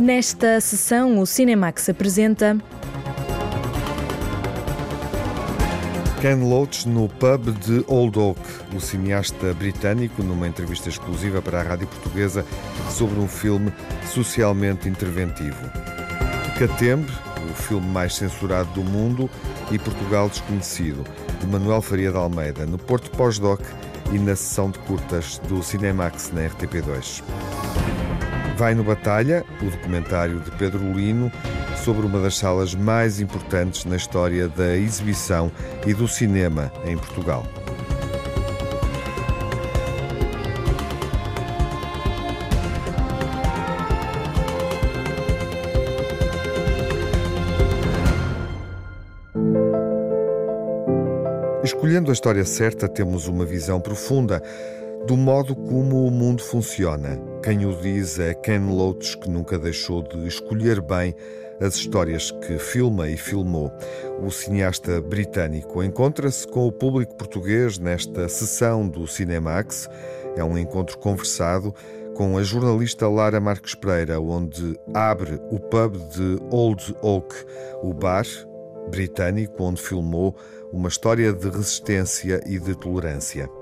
Nesta sessão, o Cinemax apresenta. Ken Loach no pub de Old Oak, o cineasta britânico, numa entrevista exclusiva para a rádio portuguesa sobre um filme socialmente interventivo. Catembre, o filme mais censurado do mundo, e Portugal Desconhecido, de Manuel Faria de Almeida, no Porto Pós-Doc e na sessão de curtas do Cinemax na RTP2. Vai no Batalha, o documentário de Pedro Lino sobre uma das salas mais importantes na história da exibição e do cinema em Portugal. Escolhendo a história certa, temos uma visão profunda do modo como o mundo funciona. Quem o diz é Ken Loach, que nunca deixou de escolher bem as histórias que filma e filmou. O cineasta britânico encontra-se com o público português nesta sessão do Cinemax. É um encontro conversado com a jornalista Lara Marques Pereira, onde abre o pub de Old Oak, o bar britânico onde filmou uma história de resistência e de tolerância.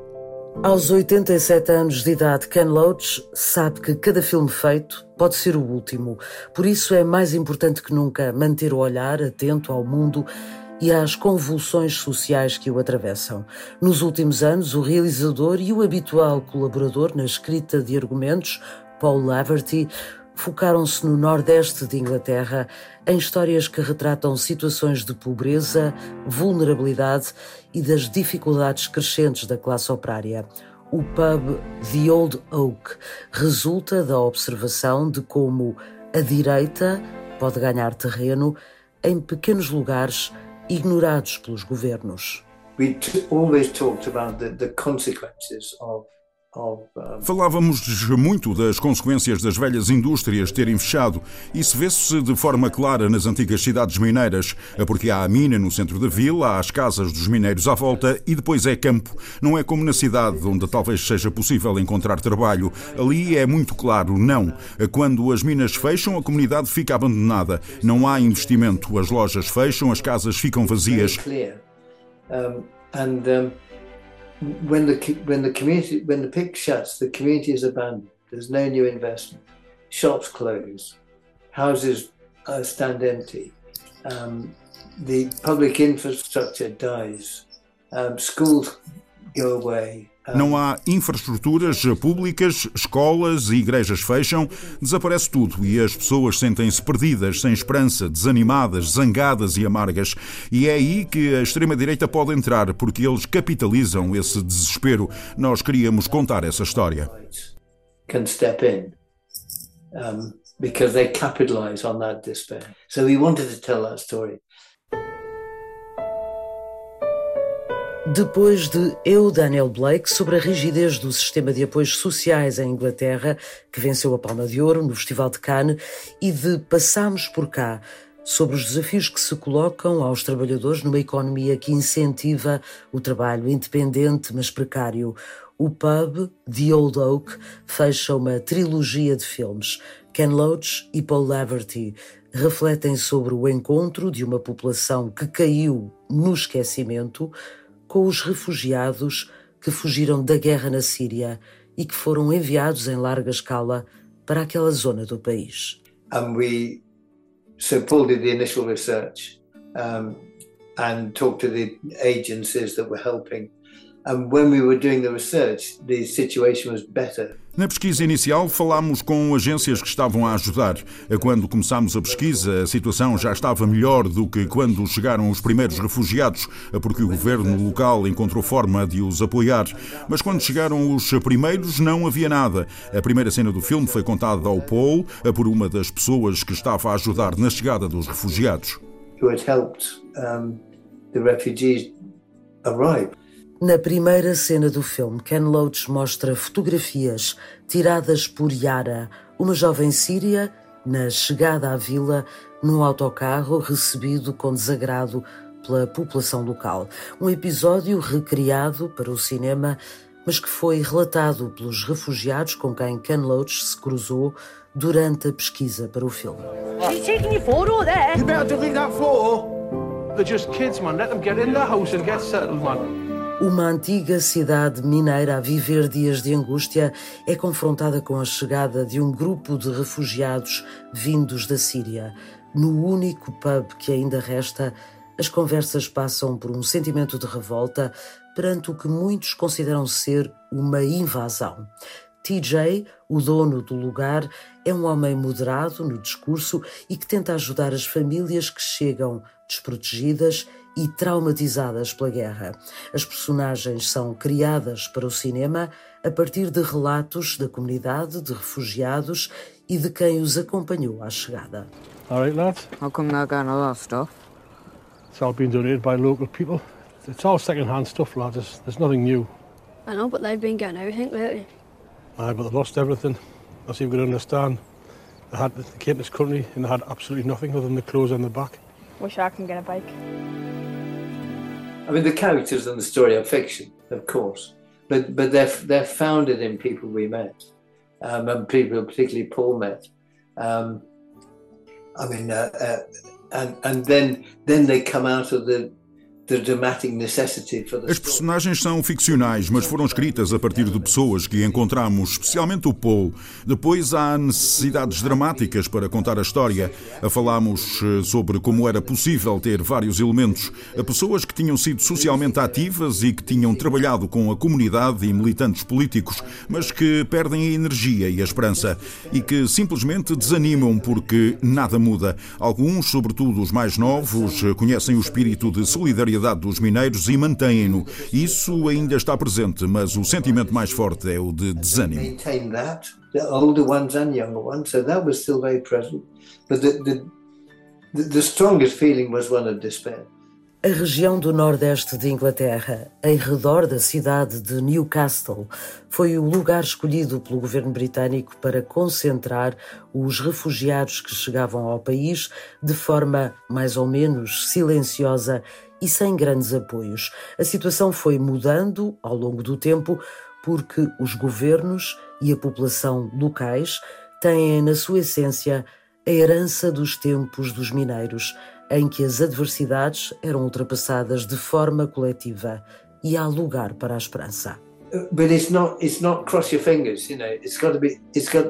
Aos 87 anos de idade, Ken Loach sabe que cada filme feito pode ser o último. Por isso é mais importante que nunca manter o olhar atento ao mundo e às convulsões sociais que o atravessam. Nos últimos anos, o realizador e o habitual colaborador na escrita de argumentos, Paul Laverty, focaram-se no Nordeste de Inglaterra em histórias que retratam situações de pobreza, vulnerabilidade e das dificuldades crescentes da classe operária. O pub The Old Oak resulta da observação de como a direita pode ganhar terreno em pequenos lugares ignorados pelos governos. We always talked about the, the consequences of Falávamos muito das consequências das velhas indústrias terem fechado. Isso vê-se de forma clara nas antigas cidades mineiras, porque há a mina no centro da vila, há as casas dos mineiros à volta e depois é campo. Não é como na cidade, onde talvez seja possível encontrar trabalho. Ali é muito claro, não. Quando as minas fecham, a comunidade fica abandonada. Não há investimento. As lojas fecham, as casas ficam vazias. Um, and, um when the when the community when the pick shuts, the community is abandoned. There's no new investment. Shops close, houses uh, stand empty. Um, the public infrastructure dies. Um, schools. Não há infraestruturas públicas, escolas e igrejas fecham, desaparece tudo e as pessoas sentem-se perdidas, sem esperança, desanimadas, zangadas e amargas. E é aí que a extrema-direita pode entrar, porque eles capitalizam esse desespero. Nós queríamos contar essa história. Can step in. Um, because. Depois de Eu, Daniel Blake, sobre a rigidez do sistema de apoios sociais em Inglaterra, que venceu a Palma de Ouro no Festival de Cannes, e de Passamos por cá, sobre os desafios que se colocam aos trabalhadores numa economia que incentiva o trabalho independente, mas precário. O pub, The Old Oak, fecha uma trilogia de filmes. Ken Loach e Paul Laverty refletem sobre o encontro de uma população que caiu no esquecimento com os refugiados que fugiram da guerra na Síria e que foram enviados em larga escala para aquela zona do país. And we did the initial research um, and talked to the agencies that were helping. And when we were doing the research, the situation was better na pesquisa inicial, falámos com agências que estavam a ajudar. Quando começámos a pesquisa, a situação já estava melhor do que quando chegaram os primeiros refugiados, porque o governo local encontrou forma de os apoiar. Mas quando chegaram os primeiros, não havia nada. A primeira cena do filme foi contada ao Paul por uma das pessoas que estava a ajudar na chegada dos refugiados. Who had helped um, the refugees arrive. Na primeira cena do filme, Ken Loach mostra fotografias tiradas por Yara, uma jovem síria, na chegada à vila num autocarro recebido com desagrado pela população local. Um episódio recriado para o cinema, mas que foi relatado pelos refugiados com quem Ken Loach se cruzou durante a pesquisa para o filme. She's taking photo there. You better delete that photo. They're just kids, man. Let them get in the house and get settled, man. Uma antiga cidade mineira a viver dias de angústia é confrontada com a chegada de um grupo de refugiados vindos da Síria. No único pub que ainda resta, as conversas passam por um sentimento de revolta perante o que muitos consideram ser uma invasão. TJ, o dono do lugar, é um homem moderado no discurso e que tenta ajudar as famílias que chegam desprotegidas e traumatizadas pela guerra. As personagens são criadas para o cinema a partir de relatos da comunidade de refugiados e de quem os acompanhou à chegada. All right, lads. How come they're getting all that stuff? It's all been donated by local people. It's all second-hand stuff, lads. There's, there's nothing new. I know, but they've been getting everything lately. Aye, but they've lost everything. As you've got to understand, they, had, they came to this country and they had absolutely nothing other than the clothes on the back. Wish I can get a bike. I mean, the characters in the story are fiction, of course, but but they're they're founded in people we met, um, and people, particularly Paul met. Um, I mean, uh, uh, and and then then they come out of the As personagens são ficcionais, mas foram escritas a partir de pessoas que encontramos, especialmente o Paul. Depois há necessidades dramáticas para contar a história. Falámos eh, sobre como era possível ter vários elementos. Pessoas que tinham sido socialmente ativas e que tinham trabalhado com a comunidade e militantes políticos, mas que perdem a energia e a esperança e que simplesmente desanimam porque nada muda. Alguns, sobretudo os mais novos, conhecem o espírito de solidariedade solidariedade dos mineiros e mantêm-no. Isso ainda está presente, mas o sentimento mais forte é o de desânimo. The strongest feeling was one of despair. A região do nordeste de Inglaterra, em redor da cidade de Newcastle, foi o lugar escolhido pelo governo britânico para concentrar os refugiados que chegavam ao país de forma mais ou menos silenciosa e sem grandes apoios. A situação foi mudando ao longo do tempo porque os governos e a população locais têm na sua essência a herança dos tempos dos mineiros em que as adversidades eram ultrapassadas de forma coletiva e há lugar para a esperança. But it's not it's not cross your fingers, you know. It's got to be it's got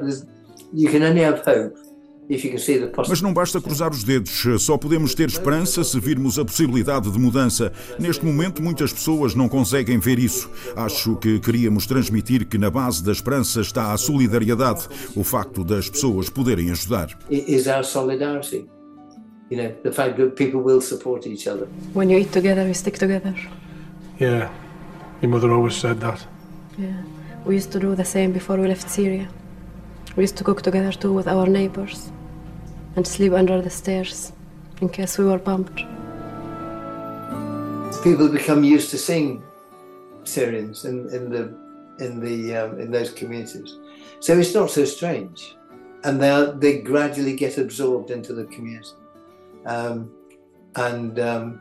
you can only have hope mas não basta cruzar os dedos, só podemos ter esperança se virmos a possibilidade de mudança. Neste momento, muitas pessoas não conseguem ver isso. Acho que queríamos transmitir que na base da esperança está a solidariedade, o facto das pessoas poderem ajudar. Is our solidarity you know, the fact that people will support each other. When you eat together, you stick together. Yeah, your mother always said that. Yeah, we used to do the same before we left Syria. We used to cook together too with our neighbors and sleep under the stairs in case we were bombed. People become used to seeing Syrians in, in the in the um, in those communities, so it's not so strange, and they they gradually get absorbed into the community. Um, and, um,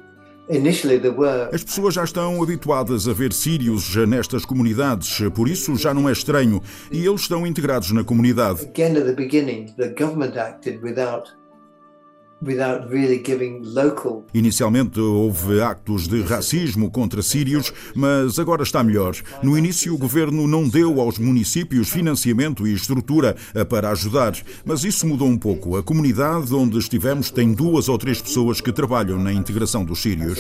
As pessoas já estão habituadas a ver sírios nestas comunidades, por isso já não é estranho, e eles estão integrados na comunidade. Inicialmente houve actos de racismo contra sírios, mas agora está melhor. No início, o governo não deu aos municípios financiamento e estrutura para ajudar, mas isso mudou um pouco. A comunidade onde estivemos tem duas ou três pessoas que trabalham na integração dos sírios.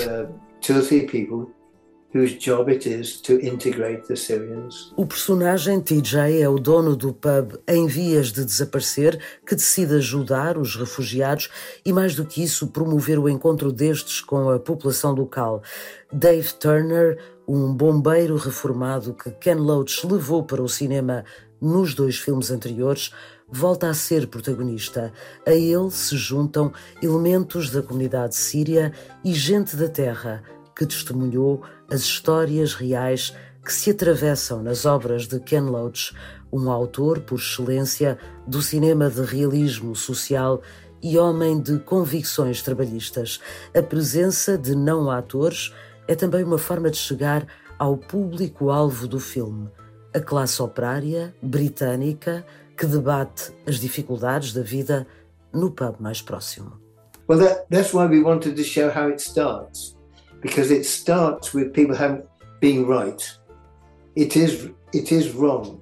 O personagem TJ é o dono do pub em vias de desaparecer que decide ajudar os refugiados e, mais do que isso, promover o encontro destes com a população local. Dave Turner, um bombeiro reformado que Ken Loach levou para o cinema nos dois filmes anteriores, volta a ser protagonista. A ele se juntam elementos da comunidade síria e gente da terra que testemunhou as histórias reais que se atravessam nas obras de Ken Loach, um autor por excelência do cinema de realismo social e homem de convicções trabalhistas. A presença de não atores é também uma forma de chegar ao público-alvo do filme, a classe operária britânica que debate as dificuldades da vida no pub mais próximo. Well, that, that's why we wanted to show how it starts, because it starts with people having, being right. It is, it is wrong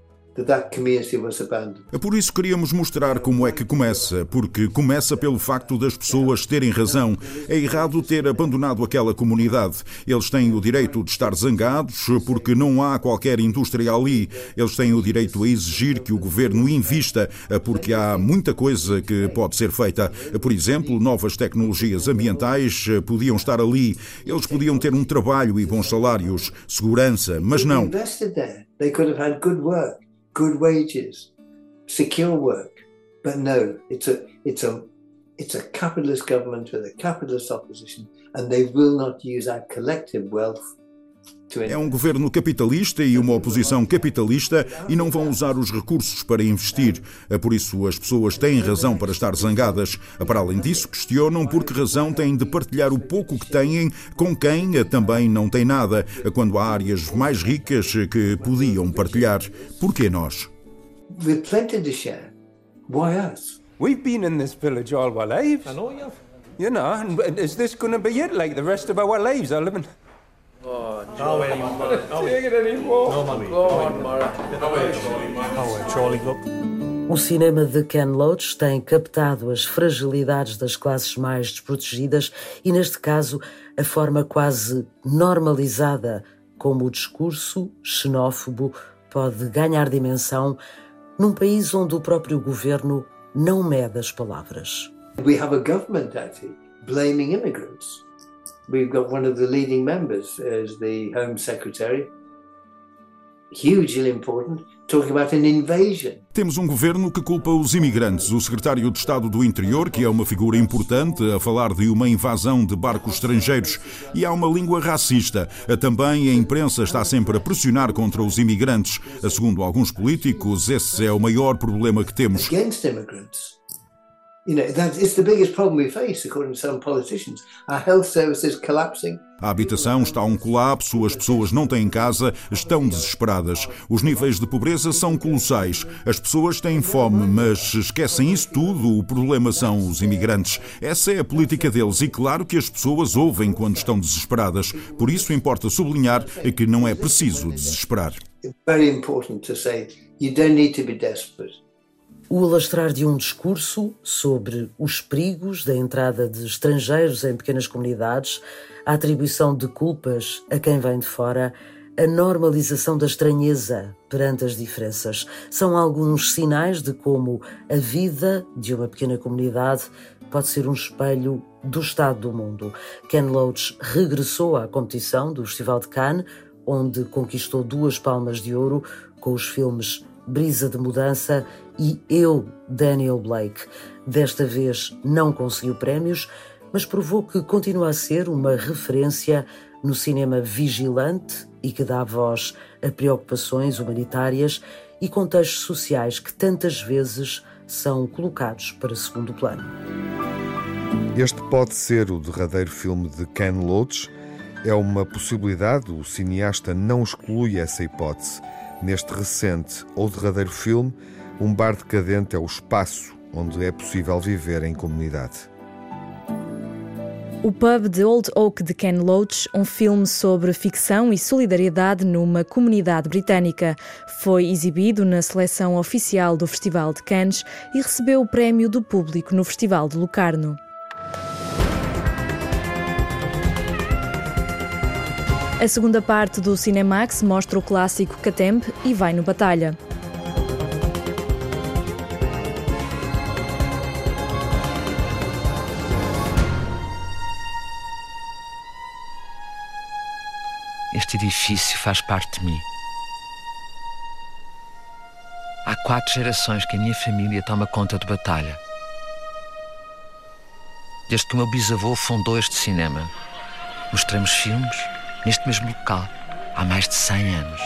é por isso queríamos mostrar como é que começa, porque começa pelo facto das pessoas terem razão. É errado ter abandonado aquela comunidade. Eles têm o direito de estar zangados porque não há qualquer indústria ali. Eles têm o direito a exigir que o governo invista, porque há muita coisa que pode ser feita. Por exemplo, novas tecnologias ambientais podiam estar ali. Eles podiam ter um trabalho e bons salários, segurança, mas não. They could have had good work good wages, secure work. But no, it's a it's a it's a capitalist government with a capitalist opposition, and they will not use our collective wealth É um governo capitalista e uma oposição capitalista e não vão usar os recursos para investir. É por isso as pessoas têm razão para estar zangadas. Para além disso, questionam por que razão têm de partilhar o pouco que têm com quem também não tem nada, quando há áreas mais ricas que podiam partilhar. Por que nós? With plenty to share. Why us? We've been in this village all our lives. I know you have. You know, and is this going to be it like the rest of our lives are living? Oh, way, Charlie. No way, Charlie, go. O cinema de Ken Loach tem captado as fragilidades das classes mais desprotegidas e, neste caso, a forma quase normalizada como o discurso xenófobo pode ganhar dimensão num país onde o próprio governo não mede as palavras. We have a government actually blaming immigrants. We've got one of the leading members as the Home Secretary, hugely important, talking about an invasion. Temos um governo que culpa os imigrantes. O secretário de Estado do Interior, que é uma figura importante, a falar de uma invasão de barcos estrangeiros. E há uma língua racista. Também a imprensa está sempre a pressionar contra os imigrantes. Segundo alguns políticos, esse é o maior problema que temos. Against immigrants. A habitação está a um colapso, as pessoas não têm casa, estão desesperadas. Os níveis de pobreza são colossais. As pessoas têm fome, mas esquecem isso tudo. O problema são os imigrantes. Essa é a política deles e claro que as pessoas ouvem quando estão desesperadas. Por isso importa sublinhar que não é preciso desesperar. Very important to say you don't need to be desperate o alastrar de um discurso sobre os perigos da entrada de estrangeiros em pequenas comunidades, a atribuição de culpas a quem vem de fora, a normalização da estranheza perante as diferenças são alguns sinais de como a vida de uma pequena comunidade pode ser um espelho do estado do mundo. Ken Loach regressou à competição do Festival de Cannes, onde conquistou duas palmas de ouro com os filmes Brisa de Mudança e Eu, Daniel Blake. Desta vez não conseguiu prémios, mas provou que continua a ser uma referência no cinema vigilante e que dá voz a preocupações humanitárias e contextos sociais que tantas vezes são colocados para segundo plano. Este pode ser o derradeiro filme de Ken Loach. É uma possibilidade, o cineasta não exclui essa hipótese. Neste recente ou derradeiro filme, um bar decadente é o espaço onde é possível viver em comunidade. O Pub de Old Oak de Ken Loach, um filme sobre ficção e solidariedade numa comunidade britânica, foi exibido na seleção oficial do Festival de Cannes e recebeu o prémio do público no Festival de Locarno. A segunda parte do Cinemax mostra o clássico Catemp e vai no Batalha. Este edifício faz parte de mim. Há quatro gerações que a minha família toma conta de batalha. Desde que o meu bisavô fundou este cinema, mostramos filmes, neste mesmo local, há mais de 100 anos.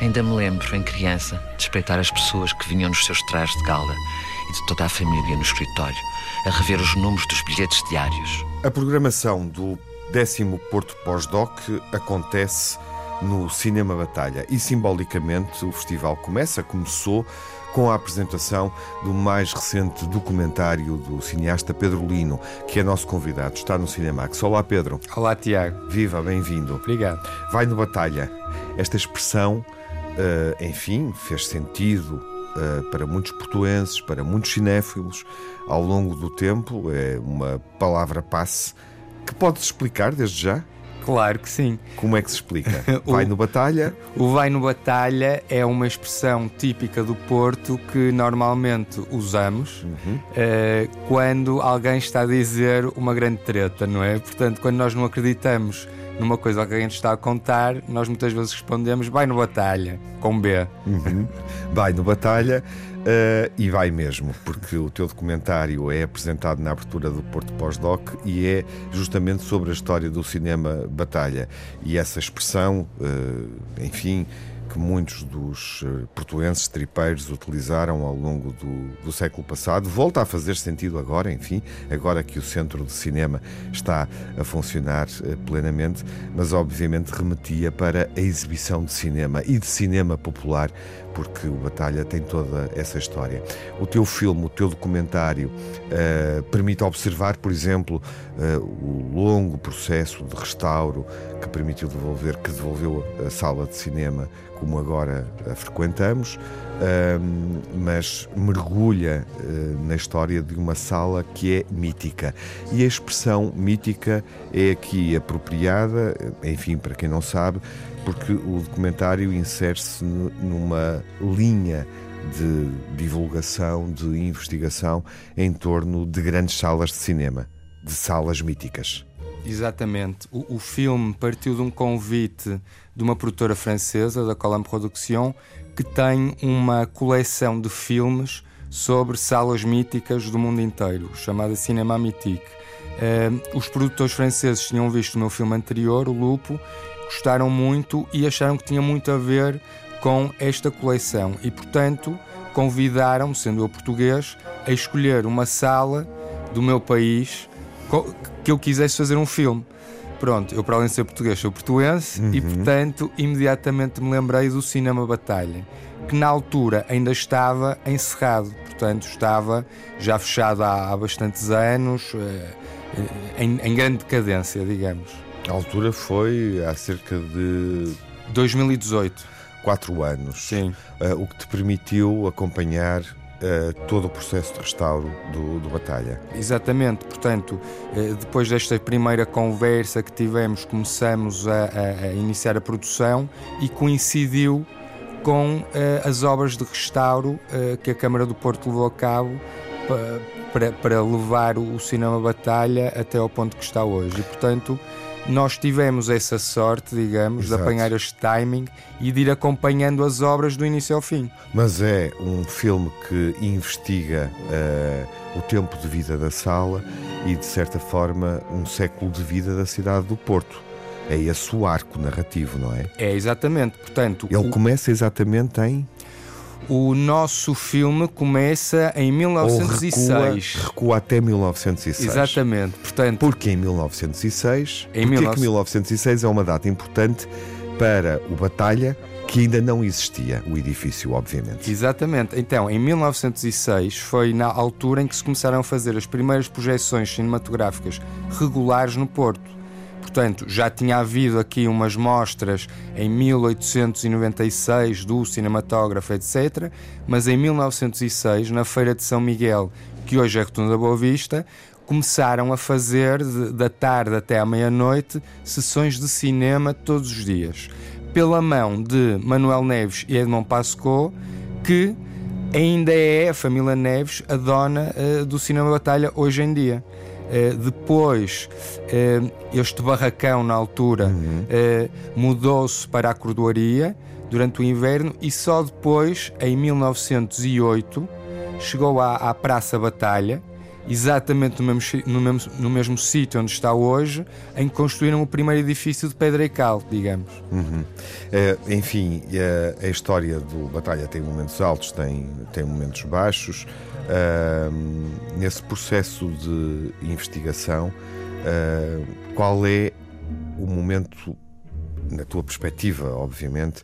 Ainda me lembro, em criança, de espreitar as pessoas que vinham nos seus trajes de gala e de toda a família no escritório, a rever os números dos bilhetes diários. A programação do décimo Porto Pós-Doc acontece no Cinema Batalha e simbolicamente o festival começa, começou com a apresentação do mais recente documentário do cineasta Pedro Lino, que é nosso convidado, está no Cinemax. Olá, Pedro. Olá, Tiago. Viva, bem-vindo. Obrigado. Vai no Batalha. Esta expressão, uh, enfim, fez sentido uh, para muitos portuenses, para muitos cinéfilos, ao longo do tempo. É uma palavra passe que pode explicar desde já? Claro que sim. Como é que se explica? Vai no batalha? O vai no batalha é uma expressão típica do Porto que normalmente usamos uhum. uh, quando alguém está a dizer uma grande treta, não é? Portanto, quando nós não acreditamos numa coisa que alguém está a contar, nós muitas vezes respondemos vai no batalha, com B. Uhum. Vai no batalha. Uh, e vai mesmo, porque o teu documentário é apresentado na abertura do Porto Pós-Doc e é justamente sobre a história do cinema batalha. E essa expressão, uh, enfim, que muitos dos eh, portuenses tripeiros utilizaram ao longo do, do, século passado. Volta a fazer sentido agora, enfim, agora que o centro de cinema está a funcionar uh, plenamente, mas obviamente remetia para a exibição de cinema e de cinema popular porque o Batalha tem toda essa história. O teu filme, o teu documentário, uh, permite observar, por exemplo, uh, o longo processo de restauro que permitiu devolver, que devolveu a sala de cinema como agora a frequentamos, mas mergulha na história de uma sala que é mítica. E a expressão mítica é aqui apropriada, enfim, para quem não sabe, porque o documentário insere-se numa linha de divulgação, de investigação em torno de grandes salas de cinema, de salas míticas. Exatamente. O, o filme partiu de um convite de uma produtora francesa, da Colin Production, que tem uma coleção de filmes sobre salas míticas do mundo inteiro, chamada Cinema Mythique. Uh, os produtores franceses tinham visto o meu filme anterior, O Lupo, gostaram muito e acharam que tinha muito a ver com esta coleção e, portanto, convidaram-me, sendo eu português, a escolher uma sala do meu país que eu quisesse fazer um filme. Pronto, eu para além de ser português sou portuense uhum. e portanto imediatamente me lembrei do Cinema Batalha, que na altura ainda estava encerrado, portanto estava já fechado há, há bastantes anos, eh, em, em grande decadência, digamos. A altura foi há cerca de 2018. Quatro anos. Sim. Uh, o que te permitiu acompanhar todo o processo de restauro do, do Batalha. Exatamente. Portanto, uh, depois desta primeira conversa que tivemos, começamos a, a, a iniciar a produção e coincidiu com as obras de restauro que a Câmara do Porto levou a cabo para, para levar o cinema Batalha até ao ponto que está hoje. E, portanto, nós tivemos essa sorte, digamos, Exato. de apanhar este timing e de ir acompanhando as obras do início ao fim. Mas é um filme que investiga uh, o tempo de vida da sala e, de certa forma, um século de vida da cidade do Porto. É esse o arco narrativo, não é? É, exatamente. Portanto, Ele o... começa exatamente em o nosso filme começa em 1906. Ou recua, recua até 1906. Exatamente. Portanto, Porque em 1906, em porque 19... que 1906 é uma data importante para o Batalha, que ainda não existia, o edifício, obviamente. Exatamente. Então, em 1906 foi na altura em que se começaram a fazer as primeiras projeções cinematográficas regulares no Porto. Portanto, já tinha havido aqui umas mostras em 1896 do cinematógrafo, etc. Mas em 1906, na Feira de São Miguel, que hoje é Rotunda da Boa Vista, começaram a fazer, de, da tarde até à meia-noite, sessões de cinema todos os dias. Pela mão de Manuel Neves e Edmond Pascot, que ainda é a família Neves a dona uh, do cinema batalha hoje em dia. Uh, depois, uh, este barracão, na altura, uhum. uh, mudou-se para a cordoaria durante o inverno e só depois, em 1908, chegou à, à Praça Batalha, exatamente no mesmo, no mesmo, no mesmo sítio onde está hoje, em que construíram o primeiro edifício de pedra e cal, digamos. Uhum. É, enfim, a, a, história do Batalha tem momentos altos, tem, tem momentos baixos. Uh, nesse processo de investigação, uh, qual é o momento, na tua perspectiva, obviamente,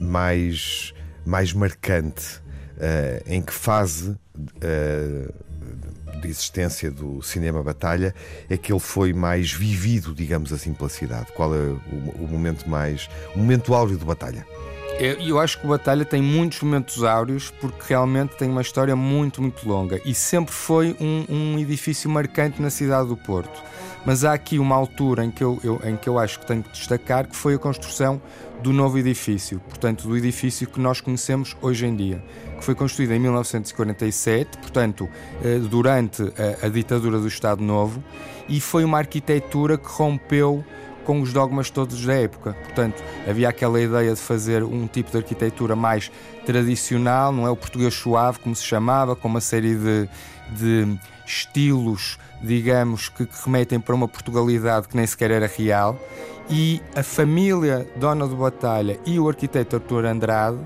mais, mais marcante? Em que fase de existência do cinema batalha é que ele foi mais vivido, digamos assim, pela cidade? Qual é o, o momento mais. o momento áureo de batalha? Eu, eu acho que o Batalha tem muitos momentos áureos porque realmente tem uma história muito, muito longa e sempre foi um, um edifício marcante na cidade do Porto. Mas há aqui uma altura em que eu, eu, em que eu acho que tenho que destacar que foi a construção do novo edifício, portanto, do edifício que nós conhecemos hoje em dia, que foi construído em 1947, portanto, eh, durante a, a ditadura do Estado Novo, e foi uma arquitetura que rompeu com os dogmas todos da época. Portanto, havia aquela ideia de fazer um tipo de arquitetura mais tradicional, não é? O português suave, como se chamava, com uma série de, de estilos, digamos, que, que remetem para uma Portugalidade que nem sequer era real. E a família Dona de Batalha e o arquiteto Artur Andrade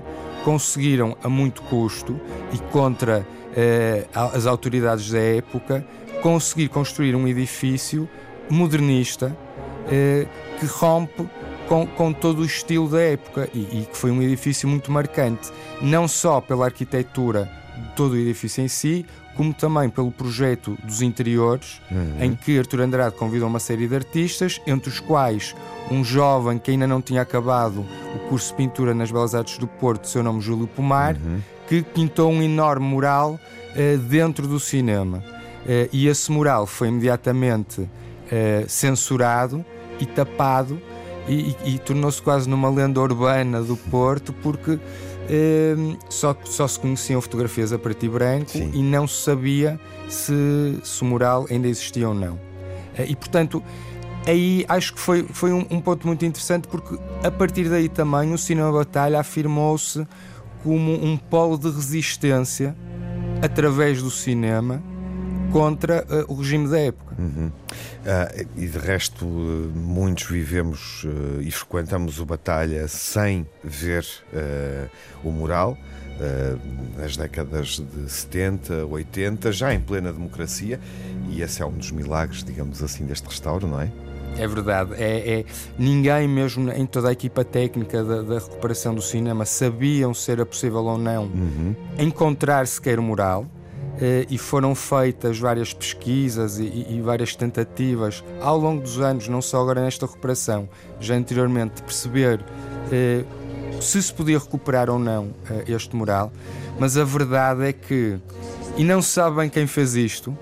conseguiram, a muito custo e contra eh, as autoridades da época, conseguir construir um edifício modernista eh, que rompe com, com, todo o estilo da época e, e, que foi um edifício muito marcante, não só pela arquitetura todo o edifício em si, como também pelo projeto dos interiores, uhum. em que Artur Andrade convidou uma série de artistas, entre os quais um jovem que ainda não tinha acabado o curso de pintura nas Belas Artes do Porto, seu nome Júlio Pomar, uhum. que pintou um enorme mural uh, dentro do cinema. Uh, e esse mural foi imediatamente uh, censurado e tapado e, e, e tornou-se quase numa lenda urbana do Porto porque eh, só, só se conheciam fotografias a preto e branco Sim. e não se sabia se, se o mural ainda existia ou não. Eh, e portanto, aí acho que foi, foi um, um, ponto muito interessante porque a partir daí também o cinema batalha afirmou-se como um polo de resistência através do cinema contra uh, o regime da época. Uhum. Uh, e de resto, uh, muitos vivemos uh, e frequentamos o Batalha sem ver o mural. nas décadas de 70, 80, já em plena democracia, e esse é um dos milagres, digamos assim, deste restauro, não é? É verdade. É, é, ninguém, mesmo em toda a equipa técnica da, da, recuperação do cinema, sabiam se era possível ou não uhum. encontrar sequer o mural. Eh, e foram feitas várias pesquisas e, e, várias tentativas ao longo dos anos, não só agora nesta recuperação, já anteriormente, de perceber eh, se se podia recuperar ou não eh, este mural, mas a verdade é que, e não se sabe bem quem fez isto,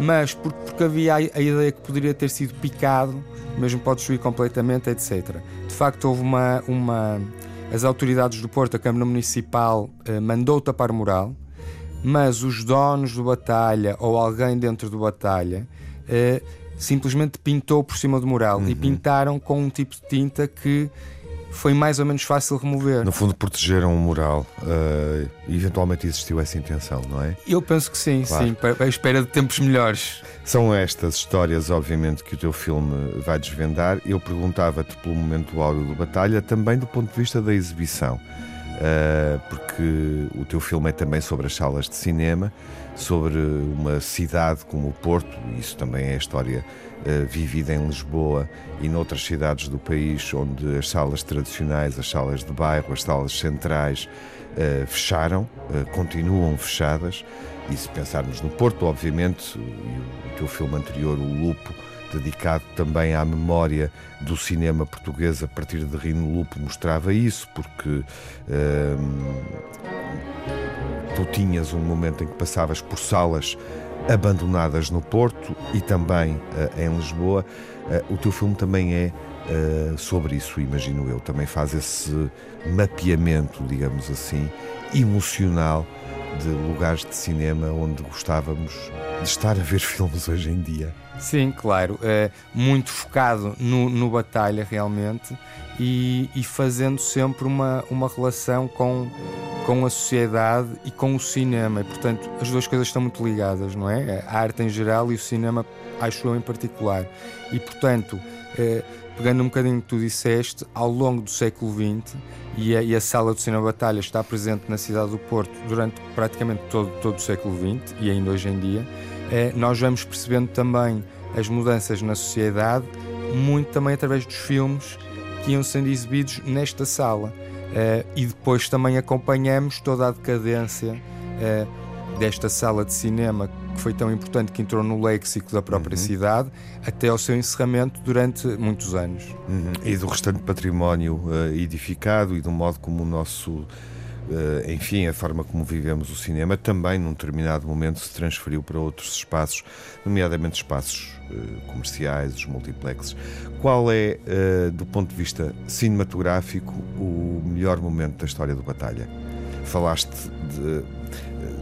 mas porque, havia a, a ideia que poderia ter sido picado, mesmo pode destruir completamente, etc. De facto, houve uma. uma as autoridades do Porto, a Câmara Municipal, mandou tapar o mural mas os donos do Batalha ou alguém dentro do Batalha eh, simplesmente pintou por cima do mural uhum. e pintaram com um tipo de tinta que foi mais ou menos fácil remover. No fundo, protegeram o mural. Uh, eventualmente existiu essa intenção, não é? Eu penso que sim, claro. sim, a espera de tempos melhores. São estas histórias, obviamente, que o teu filme vai desvendar. Eu perguntava-te pelo momento áureo do Batalha, também do ponto de vista da exibição. Uh, porque o teu filme é também sobre as salas de cinema, sobre uma cidade como o Porto, isso também é a história uh, vivida em Lisboa e noutras cidades do país, onde as salas tradicionais, as salas de bairro, as salas centrais uh, fecharam, continuam fechadas. E se pensarmos no Porto, obviamente, e o teu filme anterior, O Lupo, dedicado também à memória do cinema português a partir de Rino Lupo mostrava isso, porque hum, tu tinhas um momento em que passavas por salas abandonadas no Porto e também uh, em Lisboa. Uh, o teu filme também é uh, sobre isso, imagino eu. Também faz esse mapeamento, digamos assim, emocional de lugares de cinema onde gostávamos de estar a ver filmes hoje em dia. Sim, claro. É muito focado no, no batalha realmente e, e, fazendo sempre uma, uma relação com, com a sociedade e com o cinema. E, portanto, as duas coisas estão muito ligadas, não é? A arte em geral e o cinema, acho eu, em particular. E, portanto, é, pegando um bocadinho que tu disseste, ao longo do século XX, e a, e a Sala do Cinema Batalha está presente na cidade do Porto durante praticamente todo, todo o século XX e ainda hoje em dia, é, nós vamos percebendo também as mudanças na sociedade, muito também através dos filmes que iam sendo exibidos nesta sala. Uh, e depois também acompanhamos toda a decadência uh, desta sala de cinema que foi tão importante que entrou no léxico da própria uhum. cidade até ao seu encerramento durante muitos anos. Uhum. E do restante património uh, edificado e do modo como o nosso Uh, enfim, a forma como vivemos o cinema também, num determinado momento, se transferiu para outros espaços, nomeadamente espaços uh, comerciais, os multiplexes. Qual é, do ponto de vista cinematográfico, o melhor momento da história do Batalha? Falaste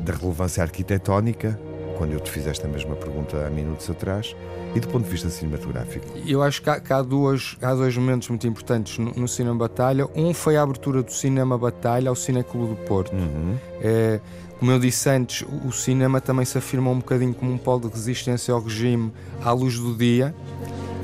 da relevância arquitetónica, quando eu te fiz esta mesma pergunta há minutos atrás, e do ponto de vista cinematográfico? Eu acho que há, que há, duas, há dois momentos muito importantes no, no, Cinema Batalha. Um foi a abertura do Cinema Batalha ao Cineclube do Porto. Uhum. É, como eu disse antes, o cinema também se afirma um bocadinho como um polo de resistência ao regime à luz do dia.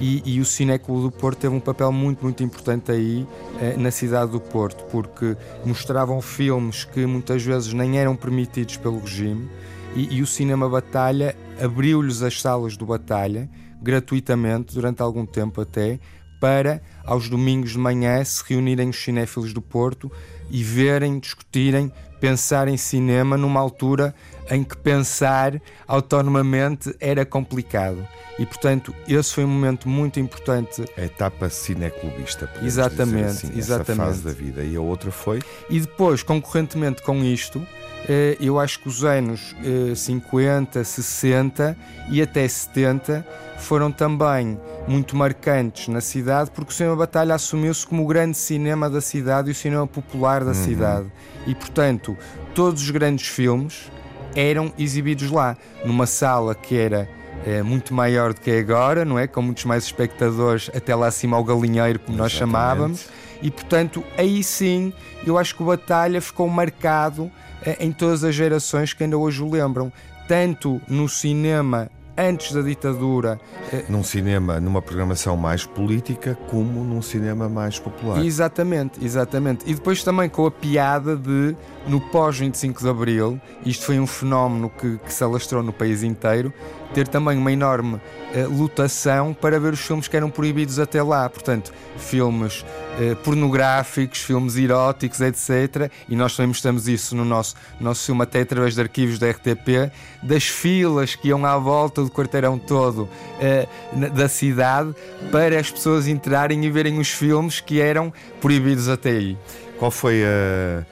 E, e o Cineclube do Porto teve um papel muito, muito importante aí eh, na cidade do Porto, porque mostravam filmes que muitas vezes nem eram permitidos pelo regime e, e o Cinema Batalha abriu-lhes as salas do Batalha gratuitamente, durante algum tempo até, para aos domingos de manhã se reunirem os cinéfilos do Porto e verem, discutirem, pensar em cinema numa altura em que pensar autonomamente era complicado. E portanto, esse foi um momento muito importante. A etapa cineclubista, exatamente, assim, exatamente. Essa fase da vida. E a outra foi? E depois, concorrentemente com isto, eh, eu acho que os anos 50, eh, 60 e até 70 foram também muito marcantes na cidade, porque o Cinema Batalha assumiu-se como o grande cinema da cidade e o cinema popular da uhum. cidade. E, portanto, todos os grandes filmes eram exibidos lá, numa sala que era é, muito maior do que é agora, não é? Com muitos mais espectadores, até lá acima ao galinheiro, como nós chamávamos. E, portanto, aí sim, eu acho que o Batalha ficou marcado eh, em todas as gerações que ainda hoje o lembram, tanto no cinema antes da ditadura. Eh, num cinema, numa programação mais política, como num cinema mais popular. Exatamente, exatamente. E depois também com a piada de, no pós-25 de Abril, isto foi um fenómeno que, que se alastrou no país inteiro, ter também uma enorme uh, para ver os filmes que eram proibidos até lá. Portanto, filmes uh, pornográficos, filmes eróticos, etc. E nós também mostramos isso no nosso, nosso filme, até através de arquivos da RTP, das filas que iam à volta do quarteirão todo uh, da cidade para as pessoas entrarem e verem os filmes que eram proibidos até aí. Qual foi a,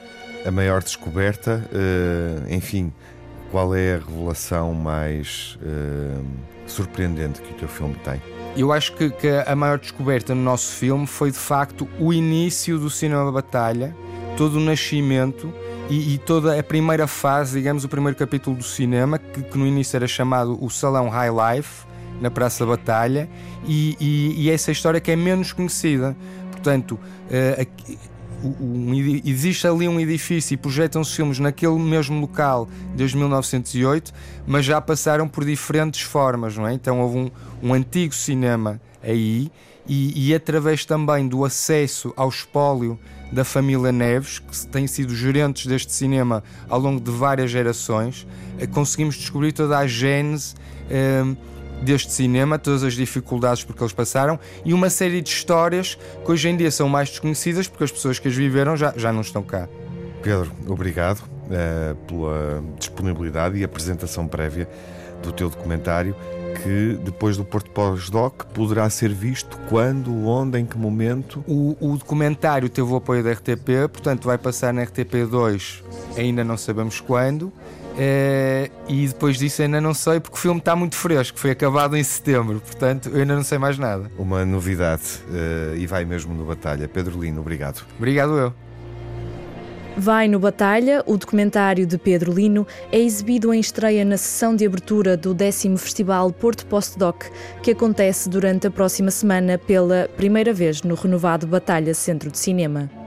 a maior descoberta? enfim qual é a revelação mais uh, surpreendente que o teu filme tem? Eu acho que, que, a maior descoberta no nosso filme foi de facto o início do cinema batalha, todo o nascimento e, e, toda a primeira fase, digamos, o primeiro capítulo do cinema, que, que no início era chamado o Salão High Life, na Praça da Batalha, e, e, e, essa história que é menos conhecida. Portanto, uh, aqui, um, existe ali um edifício e projetam-se filmes naquele mesmo local desde 1908, mas já passaram por diferentes formas, não é? Então houve um, um antigo cinema aí e, e, através também do acesso ao espólio da família Neves, que tem sido gerentes deste cinema ao longo de várias gerações, eh, conseguimos descobrir toda a gênese. Eh, deste cinema, todas as dificuldades porque eles passaram e uma série de histórias que hoje em dia são mais desconhecidas porque as pessoas que as viveram já, já não estão cá. Pedro, obrigado uh, pela disponibilidade e apresentação prévia do teu documentário que depois do Porto Pós-Doc poderá ser visto quando, onde, em que momento? O, o, documentário teve o apoio da RTP, portanto vai passar na RTP2, ainda não sabemos quando. Uh, e depois disso ainda não sei porque o filme está muito fresco, foi acabado em setembro, portanto eu ainda não sei mais nada. Uma novidade uh, e vai mesmo no Batalha. Pedro Lino, obrigado. Obrigado eu. Vai no Batalha, o documentário de Pedro Lino é exibido em estreia na sessão de abertura do 10 Festival Porto Postdoc, que acontece durante a próxima semana pela primeira vez no renovado Batalha Centro de Cinema.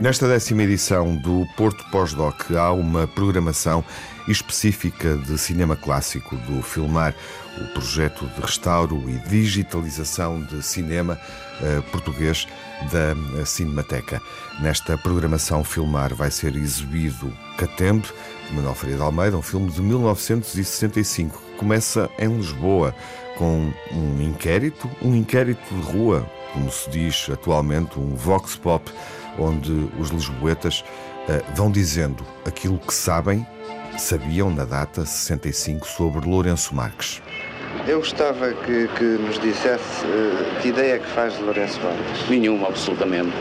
Nesta décima edição do Porto Pós-Doc há uma programação específica de cinema clássico do Filmar, o projeto de restauro e digitalização de cinema uh, português da uh, Cinemateca. Nesta programação Filmar vai ser exibido Catembe, de Manuel Ferreira de Almeida, um filme de 1965 que começa em Lisboa com um inquérito, um inquérito de rua, como se diz atualmente, um vox pop onde os lisboetas uh, vão dizendo aquilo que sabem, sabiam na data 65 sobre Lourenço Marques. Eu gostava que, que nos dissesse uh, que ideia é que faz de Lourenço Marques. Nenhuma, absolutamente.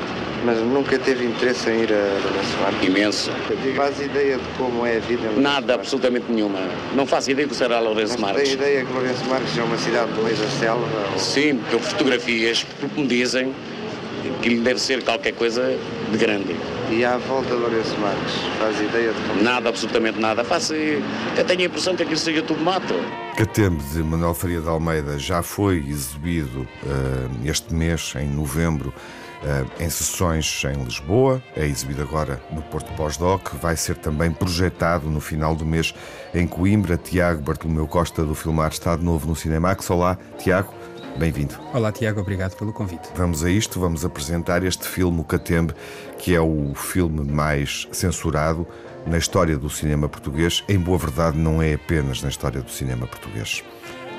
Mas nunca teve interesse em ir a Lourenço Marques? Imenso. Faz ideia de como é a vida em Nada, Marques? absolutamente nenhuma. Não faço ideia do que será Lourenço Mas Marques. tem ideia que Lourenço Marques é uma cidade no meio da selva? Ou... Sim, por fotografias, porque me dizem que lhe deve ser qualquer coisa de grande. E à volta de Lourenço Marques, faz ideia de como... Nada, absolutamente nada. Faço, eu tenho a impressão que aquilo seja tudo mato. Catembe de Manuel Faria de Almeida já foi exibido uh, este mês, em novembro, uh, em sessões em Lisboa, é exibido agora no Porto Pós-Doc, vai ser também projetado no final do mês em Coimbra. Tiago Bartolomeu Costa do Filmar está de novo no Cinemax. Olá, Tiago. Bem-vindo. Olá, Tiago, obrigado pelo convite. Vamos a isto, vamos apresentar este filme, O Catembe, que é o filme mais censurado na história do cinema português. Em boa verdade, não é apenas na história do cinema português.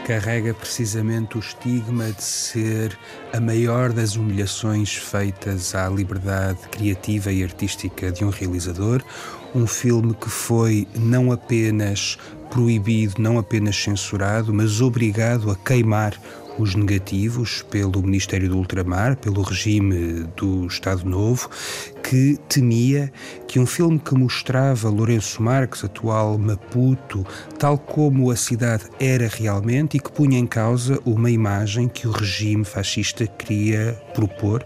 Carrega precisamente o estigma de ser a maior das humilhações feitas à liberdade criativa e artística de um realizador. Um filme que foi não apenas proibido, não apenas censurado, mas obrigado a queimar os negativos pelo Ministério do Ultramar, pelo regime do Estado Novo, que temia que um filme que mostrava Lourenço Marques, atual Maputo, tal como a cidade era realmente e que punha em causa uma imagem que o regime fascista queria propor,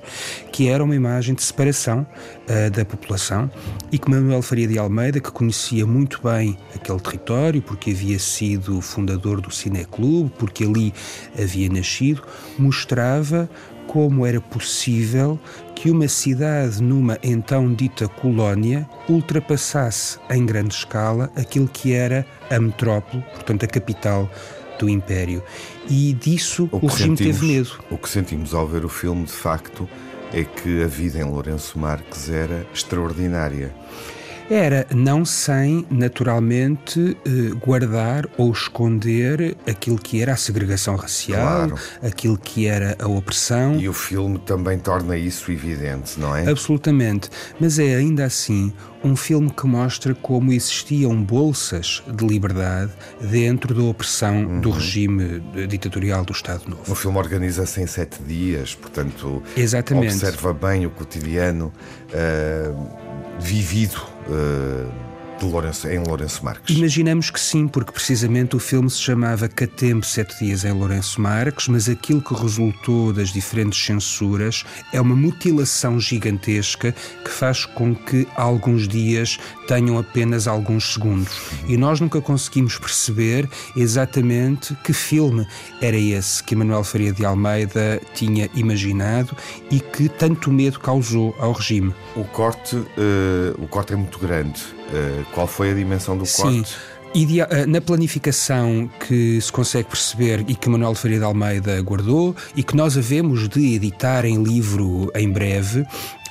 que era uma imagem de separação uh, da população e que Manuel Faria de Almeida, que conhecia muito bem aquele território, porque havia sido fundador do Cineclube, porque ali havia nascido, mostrava como era possível que uma cidade, numa então dita colónia, ultrapassasse em grande escala aquilo que era a metrópole, portanto a capital do Império. E disso o, o regime sentimos, teve medo. O que sentimos ao ver o filme, de facto, é que a vida em Lourenço Marques era extraordinária. Era não sem, naturalmente, eh, guardar ou esconder aquilo que era a segregação racial, claro. aquilo que era a opressão. E o filme também torna isso evidente, não é? Absolutamente. Mas é ainda assim um filme que mostra como existiam bolsas de liberdade dentro da opressão uhum. do regime ditatorial do Estado Novo. O filme organiza-se em sete dias, portanto, Exatamente. observa bem o cotidiano uh, vivido uh, de Lourenço, em Lourenço Marques. Imaginamos que sim, porque precisamente o filme se chamava Catempo Sete Dias em Lourenço Marques, mas aquilo que resultou das diferentes censuras é uma mutilação gigantesca que faz com que alguns dias tenham apenas alguns segundos. E nós nunca conseguimos perceber exatamente que filme era esse que Manuel Faria de Almeida tinha imaginado e que tanto medo causou ao regime. O corte, uh, o corte é muito grande Uh, qual foi a dimensão do Sim. corte? Eh, na planificação que se consegue perceber e que Manuel Faria de Almeida guardou e que nós havemos de editar em livro em breve,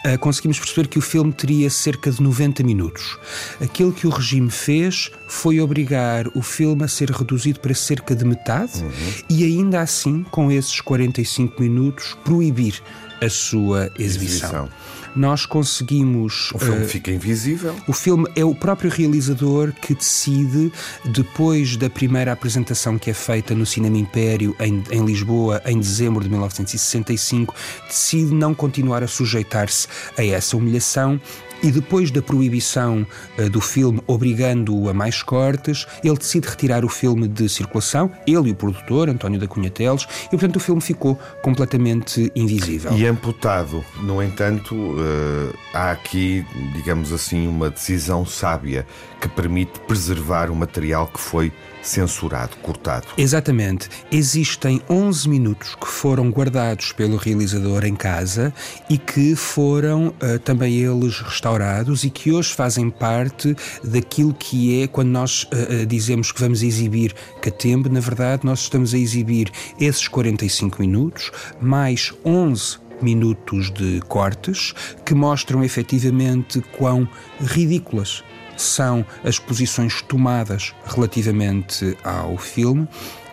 eh, conseguimos perceber que o filme teria cerca de 90 minutos. Aquilo que o regime fez foi obrigar o filme a ser reduzido para cerca de metade uhum. e ainda assim, com esses 45 minutos, proibir a sua exibição. exibição nós conseguimos. O filme uh, fica invisível. O filme é o próprio realizador que decide, depois da primeira apresentação que é feita no Cinema Império em, em Lisboa, em dezembro de 1965, decide não continuar a sujeitar-se a essa humilhação e depois da proibição uh, do filme obrigando-o a mais cortes, ele decide retirar o filme de circulação, ele e o produtor, António da Cunha Teles, e portanto o filme ficou completamente invisível. E amputado, no entanto, uh, há aqui, digamos assim, uma decisão sábia que permite preservar o material que foi censurado, cortado. Exatamente. Existem 11 minutos que foram guardados pelo realizador em casa e que foram uh, também eles restaurados e que hoje fazem parte daquilo que é quando nós uh, dizemos que vamos exibir Catembe, na verdade nós estamos a exibir esses 45 minutos mais 11 minutos de cortes que mostram efetivamente quão ridículas são as posições tomadas relativamente ao filme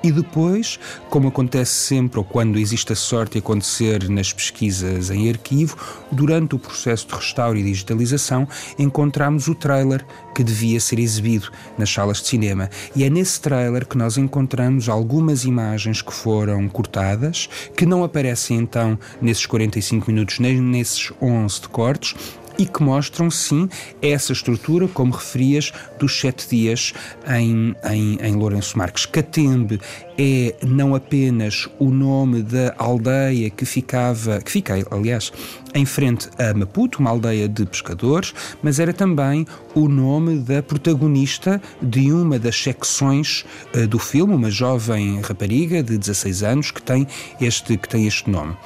e depois, como acontece sempre ou quando existe a sorte de acontecer nas pesquisas em arquivo, durante o processo de restauro e digitalização, encontramos o trailer que devia ser exibido nas salas de cinema. E é nesse trailer que nós encontramos algumas imagens que foram cortadas, que não aparecem então nesses 45 minutos nem nesses 11 de cortes, e que mostram, sim, essa estrutura, como referias, dos sete dias em, em, em Lourenço Marques. Catembe é não apenas o nome da aldeia que ficava, que fica, aliás, em frente a Maputo, uma aldeia de pescadores, mas era também o nome da protagonista de uma das secções uh, do filme, uma jovem rapariga de 16 anos que tem este, que tem este nome.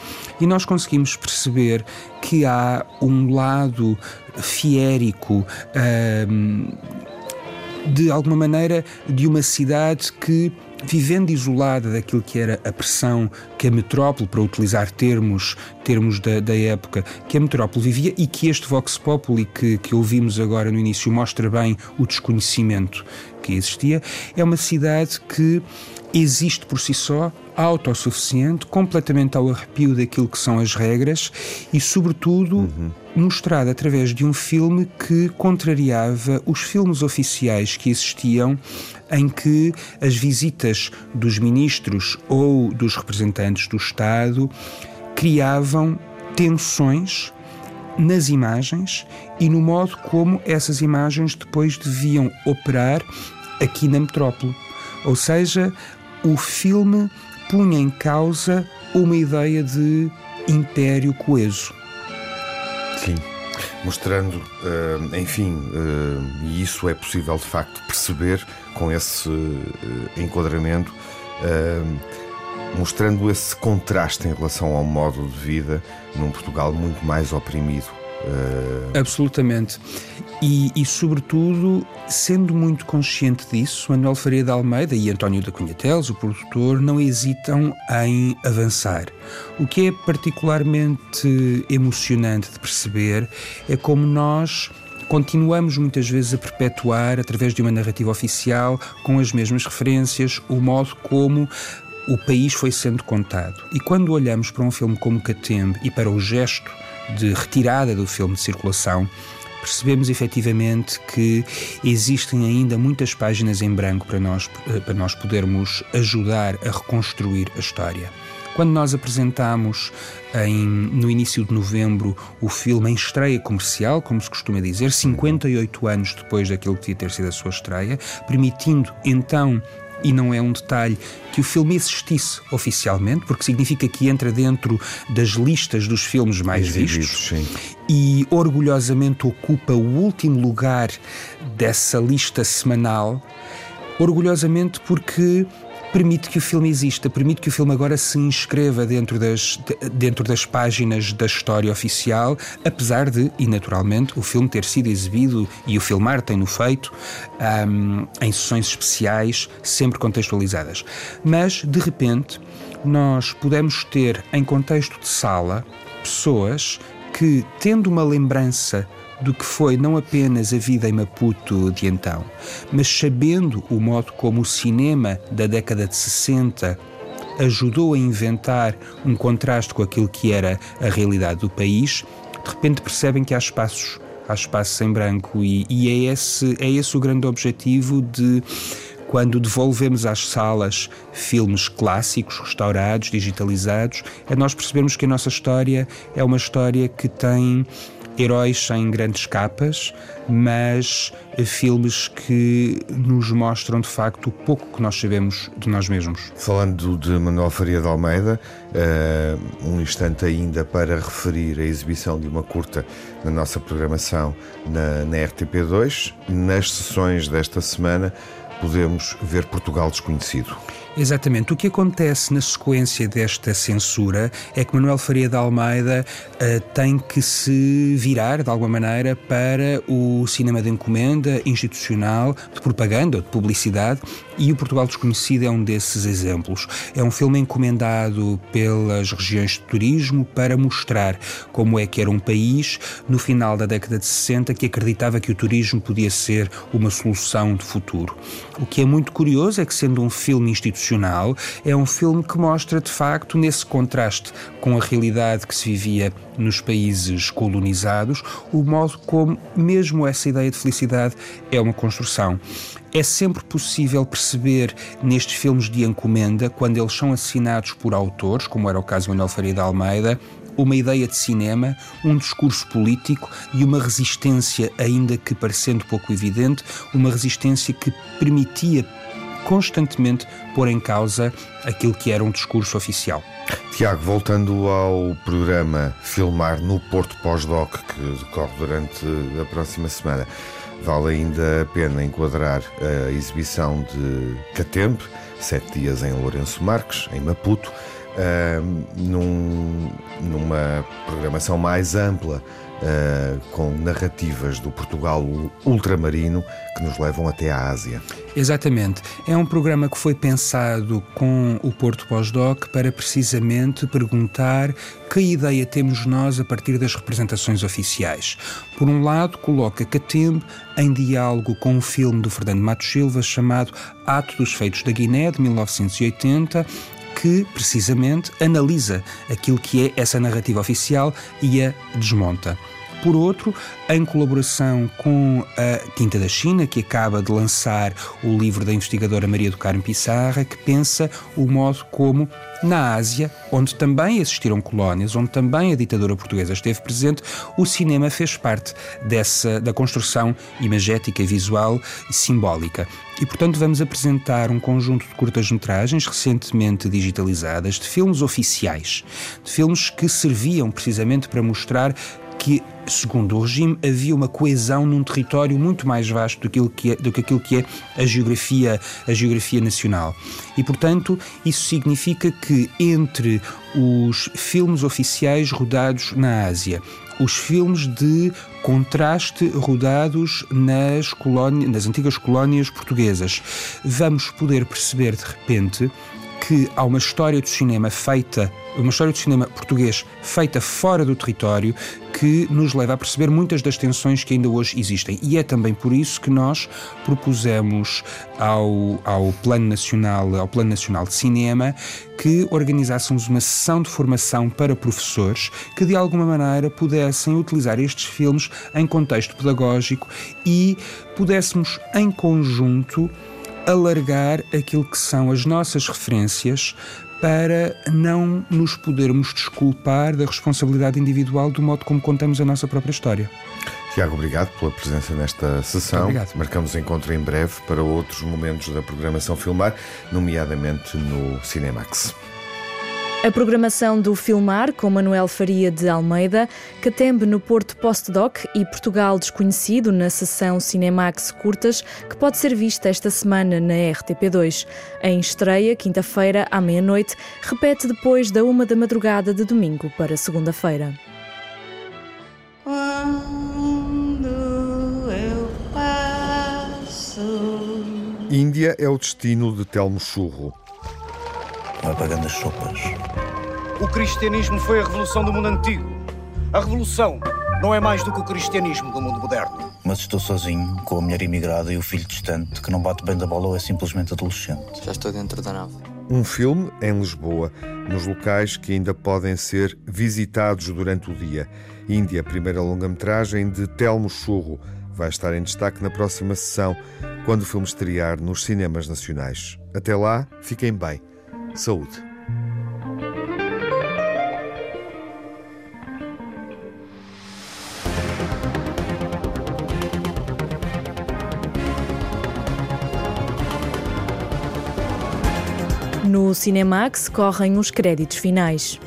E nós conseguimos perceber que há um lado fiérico. Uh, de alguma maneira, de uma cidade que vivendo isolada daquilo que era a pressão que a metrópole, para utilizar termos, termos da, da época, que a metrópole vivia e que este Vox Populi que, que ouvimos agora no início mostra bem o desconhecimento que existia, é uma cidade que existe por si só, autossuficiente, completamente ao arrepio daquilo que são as regras e, sobretudo, uhum. mostrada através de um filme que contrariava os filmes oficiais que existiam em que as visitas dos ministros ou dos representantes do Estado criavam tensões nas imagens e no modo como essas imagens depois deviam operar aqui na metrópole. Ou seja, o filme punha em causa uma ideia de império coeso. Sim, mostrando, uh, enfim, uh, e isso é possível de facto perceber com esse uh, enquadramento, mostrando esse contraste em relação ao modo de vida num Portugal muito mais oprimido. Absolutamente. E, e, sobretudo, sendo muito consciente disso, Manuel Faria de Almeida e António da Cunha Teles, o produtor, não hesitam em avançar. O que é particularmente emocionante de perceber é como nós continuamos muitas vezes a perpetuar, através de uma narrativa oficial, com as mesmas referências, o modo como o país foi sendo contado. E quando olhamos para um filme como Catembe e para o gesto de retirada do filme de circulação, percebemos efetivamente que existem ainda muitas páginas em branco para nós, eh, para nós podermos ajudar a reconstruir a história. Quando nós apresentamos em, no início de novembro o filme em estreia comercial, como se costuma dizer, 58 anos depois daquilo que devia ter sido a sua estreia, permitindo então e não é um detalhe, que o filme existisse oficialmente, porque significa que entra dentro das listas dos filmes mais Exibidos, vistos sim. e orgulhosamente ocupa o último lugar dessa lista semanal, orgulhosamente porque permite que o filme exista, permite que o filme agora se inscreva dentro das, dentro das páginas da história oficial, apesar de, e naturalmente, o filme ter sido exibido e o filmar tem-no feito um, em sessões especiais, sempre contextualizadas. Mas, de repente, nós podemos ter, em contexto de sala, pessoas que, tendo uma lembrança do que foi não apenas a vida em Maputo de então, mas sabendo o modo como o cinema da década de 60 ajudou a inventar um contraste com aquilo que era a realidade do país, de repente percebem que há espaços, há espaços em branco e, e é, esse, é esse o grande objetivo de quando devolvemos às salas filmes clássicos, restaurados, digitalizados, é nós percebermos que a nossa história é uma história que tem heróis sem grandes capas, mas filmes que nos mostram de facto o pouco que nós sabemos de nós mesmos. Falando de Manuel Faria de Almeida, uh, um instante ainda para referir a exibição de uma curta na nossa programação na, na RTP2. Nas sessões desta semana podemos ver Portugal Desconhecido. Exatamente. O que acontece na sequência desta censura é que Manuel Faria de Almeida uh, tem que se virar, de alguma maneira, para o cinema de encomenda institucional, de propaganda, de publicidade, e o Portugal Desconhecido é um desses exemplos. É um filme encomendado pelas regiões de turismo para mostrar como é que era um país, no final da década de 60, que acreditava que o turismo podia ser uma solução de futuro. O que é muito curioso é que, sendo um filme institucional, é um filme que mostra, de facto, nesse contraste com a realidade que se vivia nos países colonizados, o modo como, mesmo essa ideia de felicidade, é uma construção. É sempre possível perceber nestes filmes de encomenda, quando eles são assinados por autores, como era o caso de Manuel Faria de Almeida, uma ideia de cinema, um discurso político e uma resistência, ainda que parecendo pouco evidente, uma resistência que permitia constantemente pôr em causa aquilo que era um discurso oficial. Tiago, voltando ao programa Filmar no Porto Pós-Doc, que decorre durante a próxima semana, vale ainda a pena enquadrar a exibição de Catempe, sete dias em Lourenço Marques, em Maputo, uh, num, numa programação mais ampla uh, com narrativas do Portugal ultramarino que nos levam até à Ásia. Exatamente. É um programa que foi pensado com o Porto Pós-Doc para precisamente perguntar que ideia temos nós a partir das representações oficiais. Por um lado, coloca Catembe em diálogo com um filme do Fernando Matos Silva chamado Ato dos Feitos da Guiné, de 1980, que precisamente analisa aquilo que é essa narrativa oficial e a desmonta. Por outro, em colaboração com a Quinta da China, que acaba de lançar o livro da investigadora Maria do Carmo Pissarra, que pensa o modo como na Ásia, onde também existiram colónias, onde também a ditadura portuguesa esteve presente, o cinema fez parte dessa da construção imagética, visual e simbólica. E, portanto, vamos apresentar um conjunto de curtas-metragens recentemente digitalizadas, de filmes oficiais, de filmes que serviam precisamente para mostrar que, segundo o regime, havia uma coesão num território muito mais vasto do que, aquilo que, é, do que aquilo que é a geografia, a geografia nacional. E, portanto, isso significa que entre os filmes oficiais rodados na Ásia, os filmes de contraste rodados nas, colónias, nas antigas colónias portuguesas, vamos poder perceber de repente que há uma história do cinema feita, uma história do cinema português feita fora do território que nos leva a perceber muitas das tensões que ainda hoje existem. E é também por isso que nós propusemos ao, ao Plano Nacional, ao Plano Nacional de Cinema, que organizássemos uma sessão de formação para professores que de alguma maneira pudessem utilizar estes filmes em contexto pedagógico e pudéssemos em conjunto alargar aquilo que são as nossas referências para não nos podermos desculpar da responsabilidade individual do modo como contamos a nossa própria história. Tiago, obrigado pela presença nesta sessão. Obrigado. Marcamos encontro em breve para outros momentos da programação Filmar, nomeadamente no Cinemax. A programação do Filmar, com Manuel Faria de Almeida, Catembe no Porto Postdoc e Portugal Desconhecido na sessão Cinemax Curtas, que pode ser vista esta semana na RTP2. Em estreia, quinta-feira, à meia-noite, repete depois da uma da madrugada de domingo para segunda-feira. Índia é o destino de Telmo Churro vai pagando as sopas. O cristianismo foi a revolução do mundo antigo. A revolução não é mais do que o cristianismo do mundo moderno. Mas estou sozinho, com a mulher imigrada e o filho distante, que não bate bem da bola ou é simplesmente adolescente. Já estou dentro da nave. Um filme em Lisboa, nos locais que ainda podem ser visitados durante o dia. Índia, primeira longa-metragem de Telmo Churro, vai estar em destaque na próxima sessão, quando o filme estrear nos cinemas nacionais. Até lá, fiquem bem. Saúde. No Cinemax correm os créditos finais.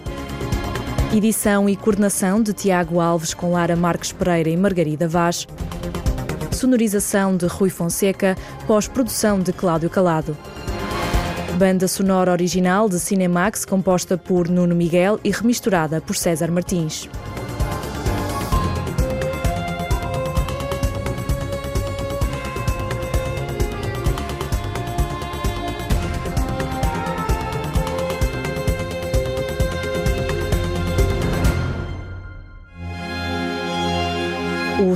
Edição e coordenação de Tiago Alves com Lara Marques Pereira e Margarida Vaz. Sonorização de Rui Fonseca, pós-produção de Cláudio Calado. Banda sonora original de Cinemax composta por Nuno Miguel e remisturada por César Martins.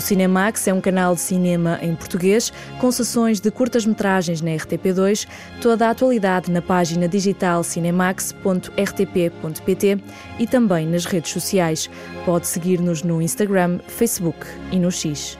Cinemax é um canal de cinema em português, com sessões de curtas-metragens na RTP2, toda a atualidade na página digital cinemax.rtp.pt e também nas redes sociais. Pode seguir-nos no Instagram, Facebook e no X.